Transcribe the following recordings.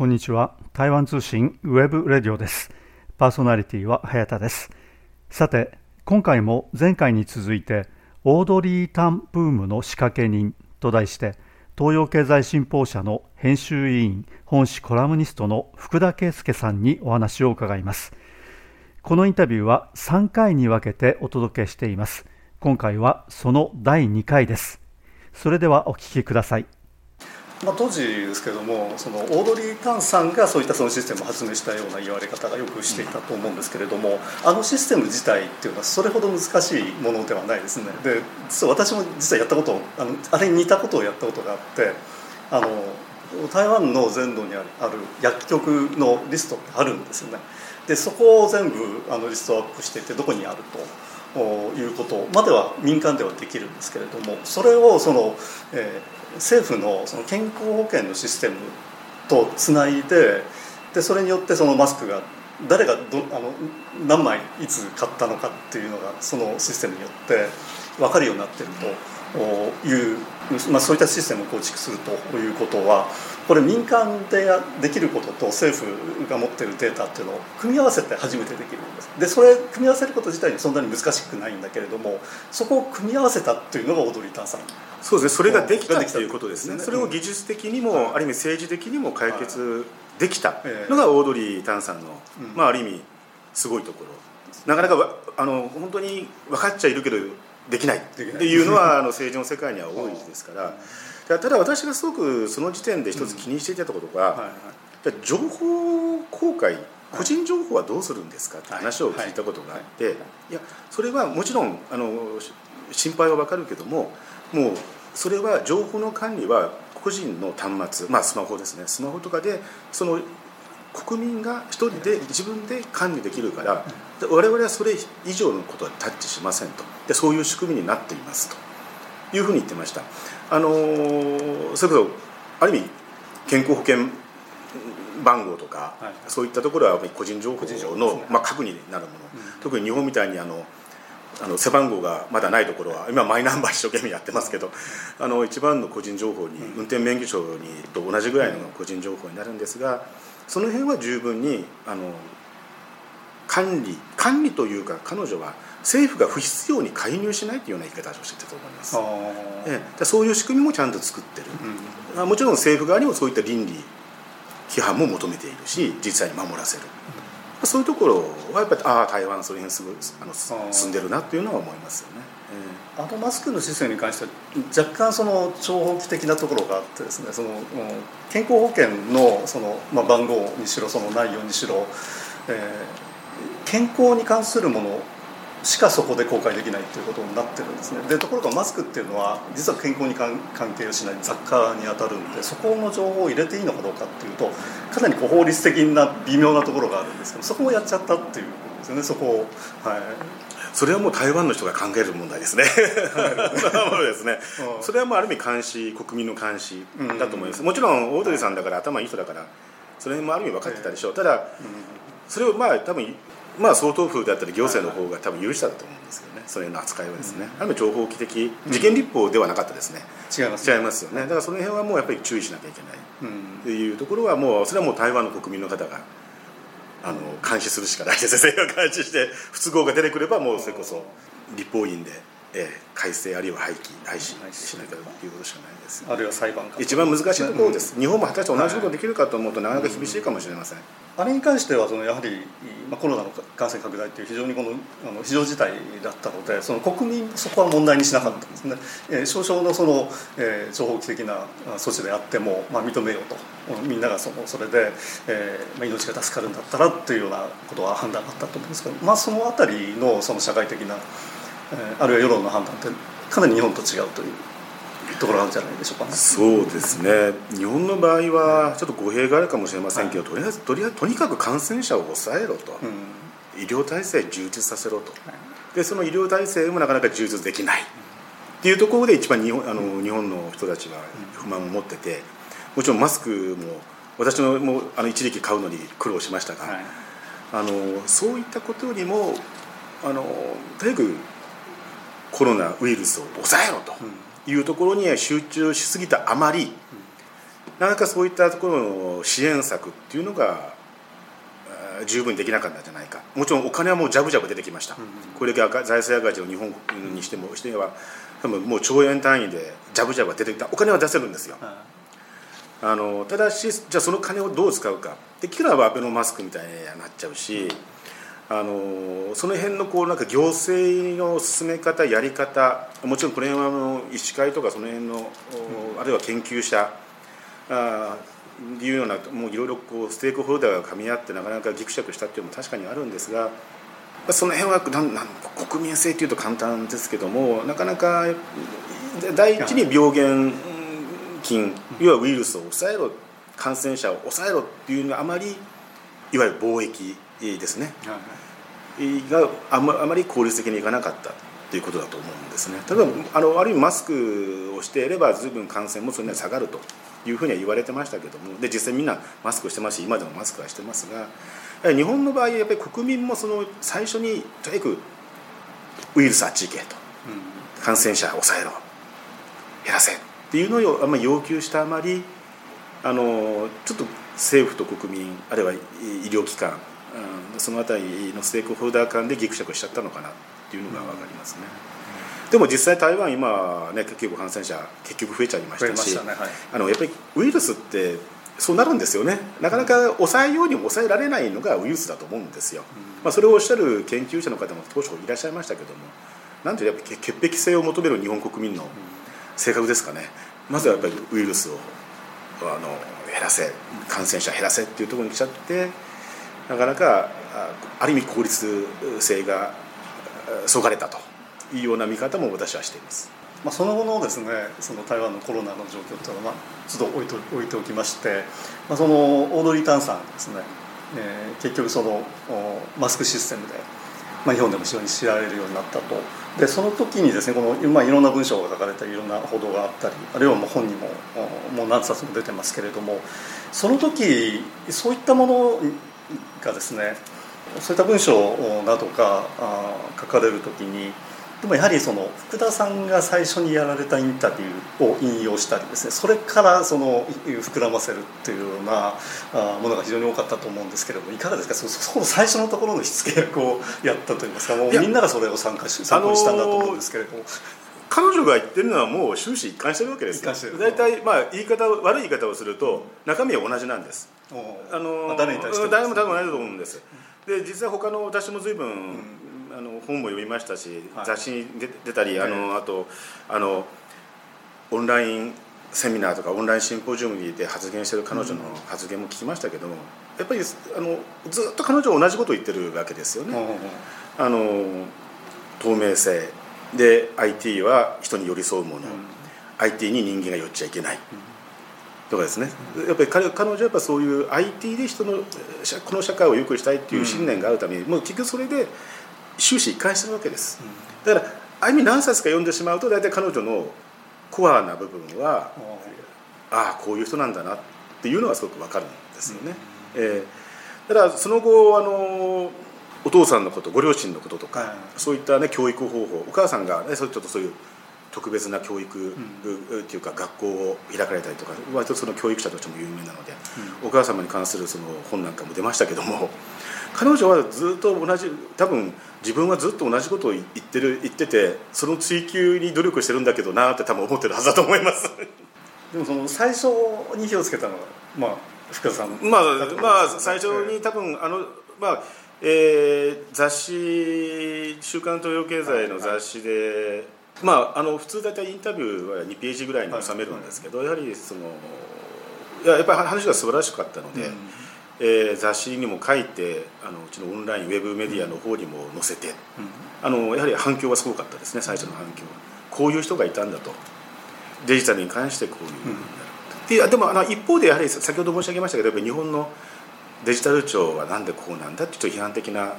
こんにちは。台湾通信ウェブレディオです。パーソナリティは早田です。さて今回も前回に続いてオードリー・タンブームの仕掛け人と題して東洋経済新報社の編集委員本誌コラムニストの福田恵介さんにお話を伺います。このインタビューは3回に分けてお届けしています。今回はその第2回です。それではお聞きください。まあ、当時ですけどもそのオードリー・タンさんがそういったそのシステムを発明したような言われ方がよくしていたと思うんですけれどもあのシステム自体っていうのはそれほど難しいものではないですね。で実は私も実はやったことあのあれに似たことをやったことがあってあの台湾の全土にあるある薬局のリストってあるんですよね。でそこを全部あのリストアップしていてどこにあると。いうことまでは民間ではできるんですけれどもそれをその、えー政府のその健康保険のシステムとつないででそれによってそのマスクが誰がどあの何枚いつ買ったのかっていうのがそのシステムによって分かるようになってるという、まあ、そういったシステムを構築するということはこれ民間でできることと政府が持ってるデータっていうのを組み合わせて初めてできるんです。でそれ組み合わせること自体にそんなに難しくないんだけれどもそこを組み合わせたっていうのがオードリー・タンさん。そうですね。それができたということですね。それを技術的にも、ある意味政治的にも解決できたのがオードリー・タンさんの、まあ、ある意味すごいところ。なかなかあの本当に分かっちゃいるけどできない。っていうのはあの政治の世界には多いですから。ただ私がすごくその時点で一つ気にしていたことが、情報公開個人情報はどうするんですか？って話を聞いたことがあって、い。やそれはもちろんあの心配は分かるけどももうそれは情報の管理は個人の端末まあスマホですね。スマホとかでその国民が一人で自分で管理できるから我々はそれ以上のことはタッチしませんと。でそういう仕組みになっていますと。いうふうに言ってました。あのそれこそある意味健康保険番号とか、はい、そういったところは個人情報の、ね、まあ、核になるもの、うん、特に日本みたいにあのあの背番号がまだないところは今マイナンバー一生懸命やってますけどあの一番の個人情報に運転免許証にと同じぐらいの個人情報になるんですがその辺は十分にあの管理管理というか彼女は政府が不必要に介入しないというような言い方をしてたと思います、ええ、そういう仕組みもちゃんと作ってる、うん、もちろん政府側にもそういった倫理批判も求めているし実際に守らせる、そういうところはやっぱりああ台湾その辺すごいあの進んでるなっていうのは思いますよね。あのマスクのシステムに関しては若干その長方期的なところがあってですねその健康保険のその、まあ、番号にしろその内容にしろ、えー、健康に関するものしかそこで公開できないということになってるんですねでところがマスクっていうのは実は健康に関係をしない雑貨に当たるんでそこの情報を入れていいのかどうかっていうとかなりこう法律的な微妙なところがあるんですけどそこをやっちゃったっていうことですよねそこをはいそれはもう台湾の人が考える問題ですね。ですね。それはもうある意味監視、国民の監視だと思います。もちろんオードリーさんだから頭いい人だから、それもある意味分かってたでしょう。ただ、それをまあ多分まあ総統府であったり行政の方が多分許したと思うんですけどね。そういうの扱いはですね、ある意味情報機的事件立法ではなかったですね、違います違いますよね。だからその辺はもうやっぱり注意しなきゃいけない。っていうところはもうそれはもう台湾の国民の方があの監視するしかないですね 監視して不都合が出てくればもうそれこそ立法院で、えー、改正あるいは廃棄廃止しなきゃということしかないです、あるいは裁判一番難しいところです、日本も果たして同じことできるかと思うとなかなか厳しいかもしれません、あれに関してはそのやはり、まあ、コロナの感染拡大という非常にこのあの非常事態だったのでその国民そこは問題にしなかったんですね、えー、少々のその、えー、情報的な措置であっても、まあ、認めようと。みんながそのそれで、えーまあ、命が助かるんだったらっていうようなことは判断があったと思うんですけど、まあ、その辺りのその社会的な、えー、あるいは世論の判断ってかなり日本と違うというところなんじゃないでしょうかね。そうですね。日本の場合はちょっと語弊があるかもしれませんけど、はい、とりあえずとりあえずとにかく感染者を抑えろと、うん、医療体制充実させろと、はい、でその医療体制もなかなか充実できない、っていうところで一番日本あの、うん、日本の人たちは不満を持っててもちろんマスクも私のもあの一時期買うのに苦労しましたが、はい、あのそういったことよりもあのとにかくコロナウイルスを抑えろと。うん。いうところに集中しすぎたあまりなかなかそういったところの支援策っていうのが十分できなかったんじゃないか。もちろんお金はもうジャブジャブ出てきました、うん、これだけ財政赤字を日本にしてもしては多分もう兆円単位でジャブジャブが出てきた。お金は出せるんですよ、うん、あのただしじゃあその金をどう使うか。できればアベノマスクみたいになっちゃうし、あのその辺のこうなんか行政の進め方やり方もちろんこれはあの医師会とかその辺の、うん、あるいは研究者あいうようなもういろいろこうステークホルダーが噛み合ってなかなかぎくしゃくしたっていうのも確かにあるんですがその辺はなんなん国民性っていうと簡単ですけどもなかなか第一に病原菌要はウイルスを抑えろ感染者を抑えろっていうのはあまりいわゆる貿易ですね、があまあまり効率的にいかなかったということだと思うんですね。例えばあのある意味マスクをしていれば随分感染もそれなり下がるというふうには言われてましたけども。で実際みんなマスクしてますし今でもマスクはしてますが。日本の場合やっぱり国民もその最初にとにかくウイルスあっち行けと、うん、感染者抑えろ減らせっていうのをあんまり要求したあまりあのちょっと政府と国民あるいは医療機関、うん、その辺りのステークホルダー間でぎくしゃくしちゃったのかなっていうのが分かりますね。うん。でも実際台湾今ね結構感染者結局増えちゃいましたし、ねはい、あのやっぱりウイルスってそうなるんですよね。なかなか抑えようにも抑えられないのがウイルスだと思うんですよ、うん、まあ、それをおっしゃる研究者の方も当初いらっしゃいましたけどもなんてやっぱ潔癖性を求める日本国民の性格ですかね。まずはやっぱりウイルスをあの減らせ感染者減らせっていうところに来ちゃってなかなかある意味効率性がそがれたというような見方も私はしています。まあ、その後のですねその台湾のコロナの状況というのは、まあ、ちょっと置いと置いておきまして、まあ、そのオードリー・タンさんですね、えー、結局そのマスクシステムで、まあ、日本でも非常に知られるようになったとでその時にですねこの、まあ、いろんな文章が書かれたりいろんな報道があったりあるいはもう本にももう何冊も出てますけれどもその時そういったものがですねそういった文章などが書かれる時にでもやはりその福田さんが最初にやられたインタビューを引用したりですねそれからその膨らませるっていうようなものが非常に多かったと思うんですけれどもいかがですか？そそこの最初のところのしつけ役をやったといいますかもうみんながそれを参加し参考にしたんだと思うんですけれども。彼女が言ってるのはもう終始一貫してるわけです大体まあ言い方悪い言い方をすると中身は同じなんです。あの誰に対して誰も多分同じと思うんですで実際他の私も随分、うん。あの本も読みましたし、はい、雑誌に出たりあの、あとあのオンラインセミナーとかオンラインシンポジウムで発言してる彼女の発言も聞きましたけども、やっぱりあのずっと彼女は同じことを言ってるわけですよね。あの透明性。で IT は人に寄り添うもの、うん、IT に人間が寄っちゃいけない、とかですね。やっぱり彼彼女はやっぱそういう IT で人のこの社会を良くしたいっていう信念があるために、もう結局それで終始一貫してるわけです、だからある意味何冊か読んでしまうと大体彼女のコアな部分はああこういう人なんだなっていうのはすごく分かるんですよね、うん、えー、だからその後あのお父さんのことご両親のこととか、はい、そういったね教育方法お母さんが、ね、ちょっとそういう特別な教育っていうか学校を開かれたりとか割とその教育者としても有名なので、うん、お母様に関するその本なんかも出ましたけども彼女はずっと同じ多分自分はずっと同じことを言ってる言っててその追求に努力してるんだけどなって多分思ってるはずだと思います。でもその最初に火をつけたのはまあ福田さんまあまあ最初に多分あのまあえー、雑誌「週刊東洋経済」の雑誌で、まああの普通大体インタビューは2ページぐらいに収めるんですけど、やはりそのいややっぱり話が素晴らしかったので、うんえー、雑誌にも書いてあのうちのオンラインウェブメディアの方にも載せて、うん、あのやはり反響はすごかったですね最初の反響こういう人がいたんだと。デジタルに関してこういううん、ででもあの一方でやはり先ほど申し上げましたけど日本のデジタル庁はなんでこうなんだってちょっと批判的な、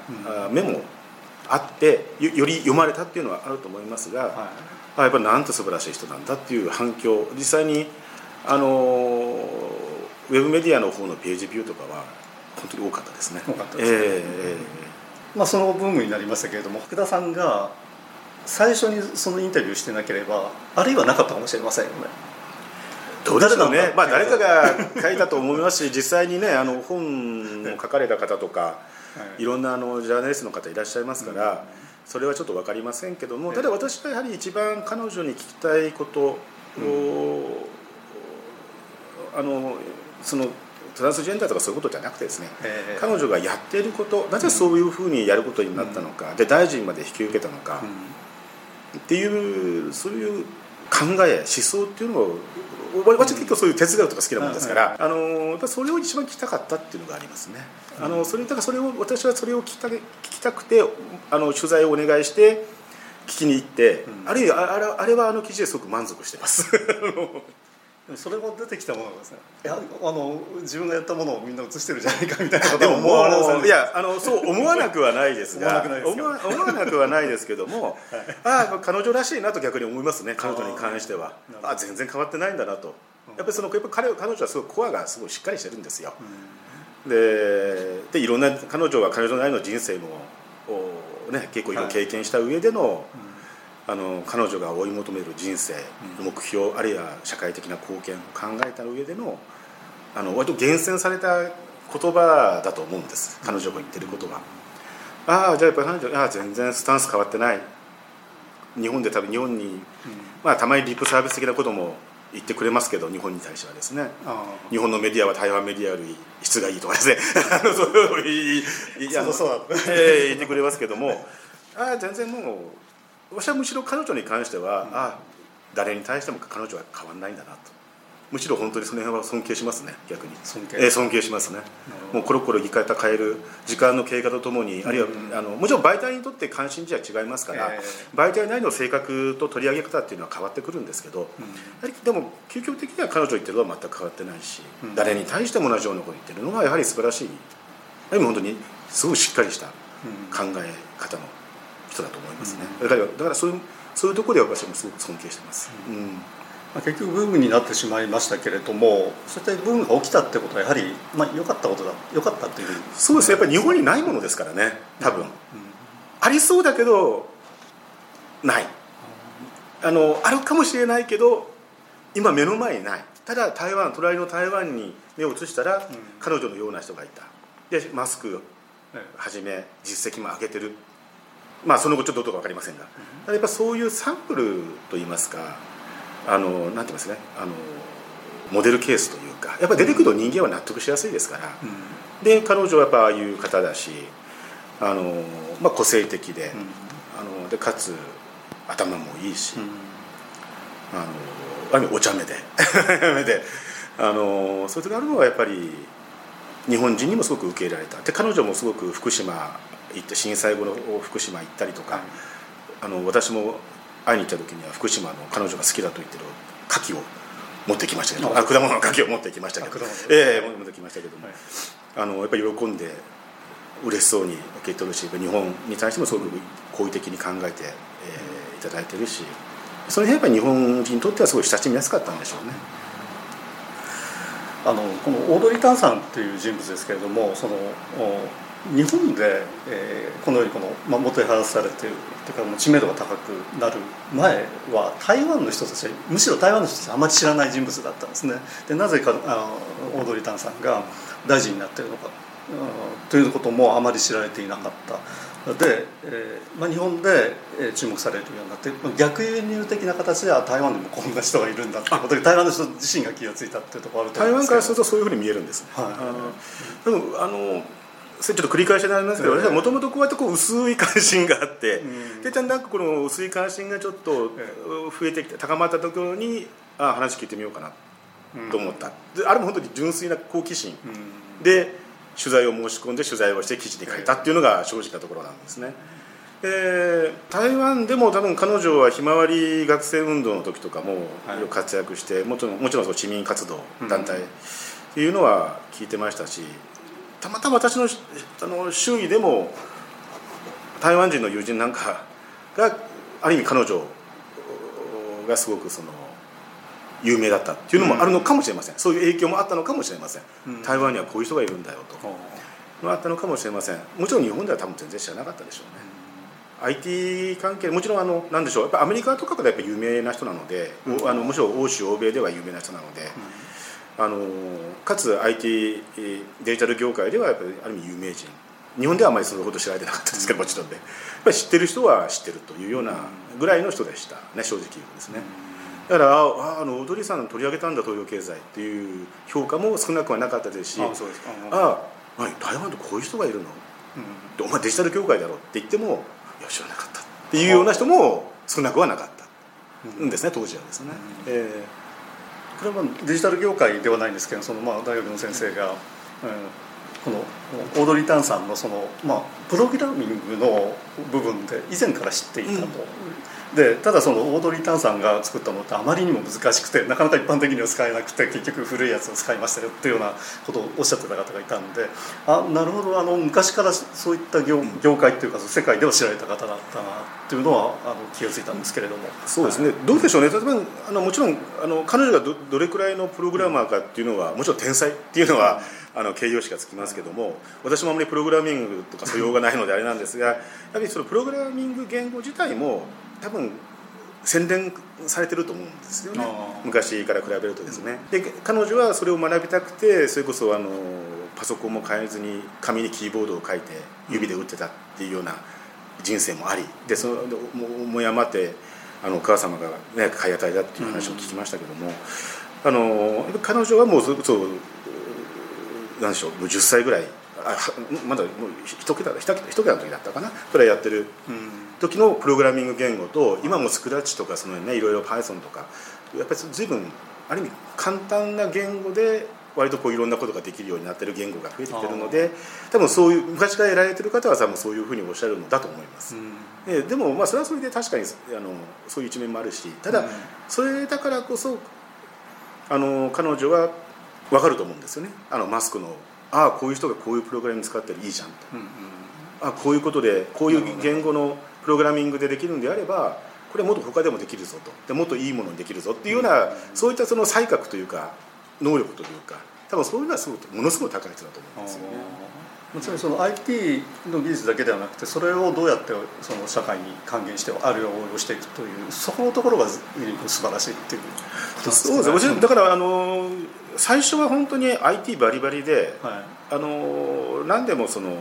うん、目もあってより読まれたっていうのはあると思いますが、はい、あやっぱりなんと素晴らしい人なんだっていう反響。実際にあのウェブメディアの方のページビューとかは本当に多かったですね。多かったですね、えー、まあ、そのブームになりましたけれども福田さんが最初にそのインタビューしてなければあるいはなかったかもしれませんよね。どうでしょうね、まあ、誰かが書いたと思いますし実際にねあの本を書かれた方とか、い、ろんなあのジャーナリストの方いらっしゃいますから、それはちょっと分かりませんけどもただ私がやはり一番彼女に聞きたいことを、あのそのトランスジェンダーとかそういうことじゃなくてですね、えー、彼女がやっていることなぜそういうふうにやることになったのか、うん、で大臣まで引き受けたのか、うん、っていうそういう考え思想っていうのを私結構そういう哲学とか好きなもんですから、あのそれを一番聞きたかったっていうのがありますね。あのそれだからそれを私はそれを聞きた聞きたくてあの取材をお願いして聞きに行って、あるいはあれあれはあの記事ですごく満足してます。それも出てきたものですね。いやあの自分がやったものをみんな映してるじゃないかみたいなことも思われいやあのそう思わなくはないですが思わ思わなくはないですけども、はい、ああ彼女らしいなと逆に思いますね彼女に関しては。あ全然変わってないんだなと。やっぱりそのやっぱ彼彼女はすごいコアがすごいしっかりしてるんですよ、うん、ででいろんな彼女は彼女なりの人生もね、結構いろいろ経験した上での、はいうんあの彼女が追い求める人生目標、あるいは社会的な貢献を考えた上でのあの割と厳選された言葉だと思うんです。彼女が言ってることは。ああじゃあやっぱり彼女ああ全然スタンス変わってない。日本で多分日本に、うん、まあたまにリップサービス的なことも言ってくれますけど日本に対してはですね。日本のメディアは台湾メディアより質がいいとかですね。そう言ってくれますけども。ああ全然もう私はむしろ彼女に関しては、うん、ああ誰に対しても彼女は変わらないんだなと。むしろ本当にその辺は尊敬しますね逆に。尊敬,、えー、尊敬しますね。もうコロコロ生き方変える時間の経過とともに、あるいは、うん、あのもちろん媒体にとって関心事は違いますから、えー、媒体内の性格と取り上げ方っていうのは変わってくるんですけど、うん、でも究極的には彼女言ってるのは全く変わってないし、うん、誰に対しても同じようなこと言ってるのがやはり素晴らしい。でも本当にすごいしっかりした考え方の人だと思いますね、だからだからそういうそういうところで私もすごく尊敬してます、うん、まあ、結局ブームになってしまいましたけれどもそういったブームが起きたってことはやはりまあ良かったことだ良かったっていう。そうですねやっぱり日本にないものですからね。多分、うん、ありそうだけどない。あのあるかもしれないけど今目の前にない。ただ台湾隣の台湾に目を移したら、彼女のような人がいた。でマスクはじめ実績も上げてるまあその後ちょっとどうか分かりませんが、やっぱそういうサンプルといいますかあのなんて言いますねあのモデルケースというかやっぱ出てくると人間は納得しやすいですから、うん、で彼女はやっぱああいう方だしあの、まあ、個性的で,、あのでかつ頭もいいし、あのある意味お茶目で であのそれがあるのはやっぱり日本人にもすごく受け入れられた。で彼女もすごく福島行って震災後の福島行ったりとか、あの私も会いに行った時には福島の彼女が好きだと言ってる牡蠣を持ってきましたけどあ果物の牡蠣を持ってきましたけど。ええ持ってきましたけども、はい、あのやっぱり喜んで嬉しそうに受け取るし日本に対してもすごく好意的に考えて、えー、いただいてるしその辺やっぱり日本人にとってはすごい親しみやすかったんでしょうね。あのこのオードリー・タンさんという人物ですけれどもその日本で、えー、このようにこの、まあ、もてはやされているというか知名度が高くなる前は台湾の人たちむしろ台湾の人たちあまり知らない人物だったんですね。でなぜかあのオードリー・タンさんが大臣になっているのか、うん、ということもあまり知られていなかった。で、えーまあ、日本で注目されるようになって逆輸入的な形では台湾でもこんな人がいるんだってことで台湾の人自身が気が付いたっていうところあると思います台湾からするとそういうふうに見えるんです、はい、あのでもあのそれちょっと繰り返しになりますけど、私はもともとこうやってこう薄い関心があって、でだんだんこの薄い関心がちょっと増えてきて高まったところにあ話聞いてみようかなと思った、であれも本当に純粋な好奇心。で取材を申し込んで取材をして記事に書いたっていうのが正直なところなんですね。で台湾でも多分彼女はひまわり学生運動の時とかも活躍して、もちろんもちろんその市民活動団体っていうのは聞いてましたし、たまたま私のあの周囲でも台湾人の友人なんかがある意味彼女がすごくその有名だったっていうのもあるのかもしれません、うん、そういう影響もあったのかもしれません、うん、台湾にはこういう人がいるんだよと、うん、あったのかもしれません。もちろん日本では多分全然知らなかったでしょうね、IT 関係もちろんあのなんでしょうやっぱアメリカとかからやっぱ有名な人なので、うん、あのむしろ欧州欧米では有名な人なので、うん、あのかつ IT デジタル業界ではやっぱりある意味有名人。日本ではあまりそれほど知られてなかったですけどもちろん。で、やっぱり知ってる人は知ってるというようなぐらいの人でした。ね正直言うですね。だからああのオードリーさん取り上げたんだ東洋経済っていう評価も少なくはなかったですしあああ台湾ってこういう人がいるの、うん、お前デジタル協会だろって言ってもいや知らなかった。っていうような人も少なくはなかった。ん。ですね当時はですね。うん、えー、これはデジタル業界ではないんですけどそのまあ大学の先生が、うんこのオードリー・タンさんのその、まあ、プログラミングの部分で以前から知っていたと。でただそのオードリー・タンさんが作ったものってあまりにも難しくてなかなか一般的には使えなくて結局古いやつを使いましたよっていうようなことをおっしゃってた方がいたんであなるほどあの昔からそういった業業界っていうか世界では知られた方だったなっていうのはあの気が付いたんですけれども。そうですね、はい、どうでしょうね。例えばあのもちろんあの彼女がどどれくらいのプログラマーかっていうのはもちろん天才っていうのは、あの形容詞がつきますけども私もあまりプログラミングとか素養がないのであれなんですがやはりそのプログラミング言語自体も多分洗練されてると思うんですよね。昔から比べるとですね。で彼女はそれを学びたくてそれこそあのパソコンも変えずに紙にキーボードを書いて指で打ってたっていうような人生もありでそのもやまってあのお母様が、ね、買い与えだっていう話を聞きましたけども、あの彼女はもうそうなんでしょうもう10歳ぐらいあまだもう一桁一桁一桁の時だったかなくらいやってる時のプログラミング言語と今もスクラッチとかそのねいろいろ Python とかやっぱり随分ある意味簡単な言語で割とこういろんなことができるようになってる言語が増えてきてるので多分そういう昔からやられてる方は多分そういうふうにおっしゃるのだと思います、うん、でもまあそれはそれで確かにあのそういう一面もあるしただそれだからこそあの彼女は分かると思うんですよね。あのマスクのああこういう人がこういうプログラミング使ってるいいじゃんと、うんうん、あこういうことでこういう言語のプログラミングでできるんであればこれもっと他でもできるぞと。でもっといいものにできるぞっていうような、うん、そういったその才覚というか能力というか多分そういうのはすごくものすごい高い人だと思うんですよね。もちろんその IT の技術だけではなくてそれをどうやってその社会に還元してあるいは応用していくというそこのところが素晴らしいっていう。そうです。ねだからあの最初は本当に IT バリバリで、はい、あの何でもその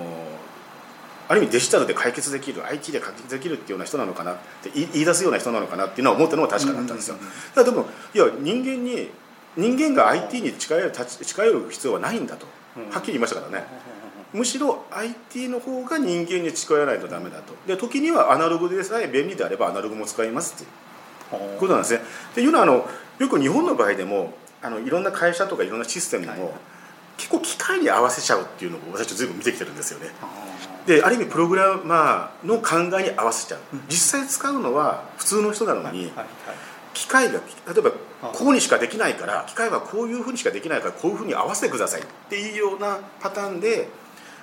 ある意味デジタルで解決できる IT で解決できるっていうような人なのかなって言い出すような人なのかなっていうのは思ったのは確かだったんですよ、だでもいや人間に人間が IT に近寄る近寄る必要はないんだと。はっきり言いましたからね、むしろ IT の方が人間に近寄らないとダメだと。で時にはアナログでさえ便利であればアナログも使いますっていうことなんですね。っていうのはあのよく日本の場合でもあのいろんな会社とかいろんなシステムも、はい、結構機械に合わせちゃうっていうのを私は随分見てきてるんですよね。である意味プログラマーの考えに合わせちゃう、実際使うのは普通の人なのに、機械が例えばこうにしかできないから機械はこういうふうにしかできないからこういうふうに合わせてくださいっていうようなパターンで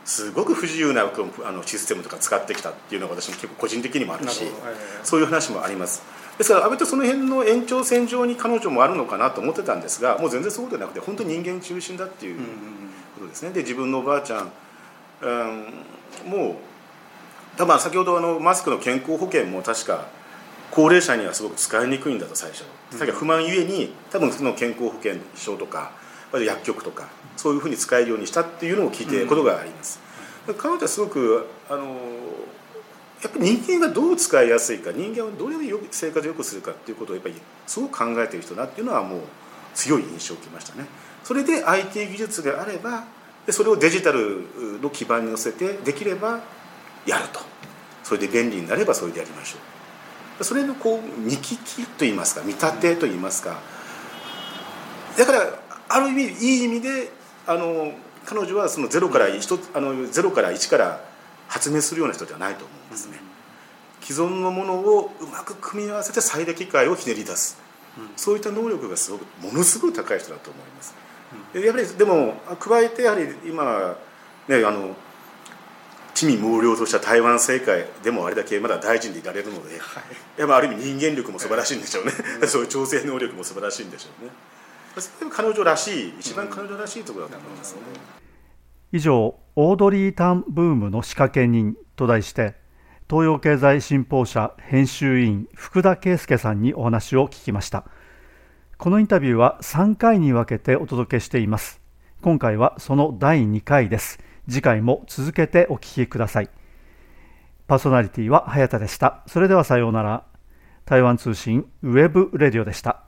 すごく不自由なあのシステムとか使ってきたっていうのが私も結構個人的にもあるしそういう話もあります。ですから安倍とその辺の延長線上に彼女もあるのかなと思ってたんですがもう全然そうでなくて本当に人間中心だっていうことですね。で自分のおばあちゃん、うん、もう多分先ほどあのマスクの健康保険も確か高齢者にはすごく使いにくいんだと最初。さっき不満ゆえに多分その健康保険証とか薬局とかそういうふうに使えるようにしたっていうのを聞いてことがあります、彼女はすごくあのやっぱり人間がどう使いやすいか人間をどれでよ生活を良くするかっていうことをやっぱりすごく考えてる人だっていうのはもう強い印象を受けましたね。それで IT 技術があればでそれをデジタルの基盤に乗せてできればやると。それで便利になればそれでやりましょう。それのこう見聞きといいますか見立てといいますか。だからある意味いい意味であの彼女はそのゼロから1あのゼロから1から発明するような人ではないと思うんですね、既存のものをうまく組み合わせて最適解をひねり出す、そういった能力がすごくものすごい高い人だと思います、やはりでも加えてやはり今ねあの地味猛量とした台湾政界でもあれだけまだ大臣でいられるので、はい、やっぱある意味人間力も素晴らしいんでしょうね、そういう調整能力も素晴らしいんでしょうね彼女らしい一番彼女らしいところだと思いますね、以上オードリー・タンブームの仕掛け人と題して東洋経済新報社編集委員福田圭介さんにお話を聞きました。このインタビューは3回に分けてお届けしています。今回はその第2回です。次回も続けてお聞きください。パーソナリティは早田でした。それではさようなら。台湾通信ウェブレディオでした。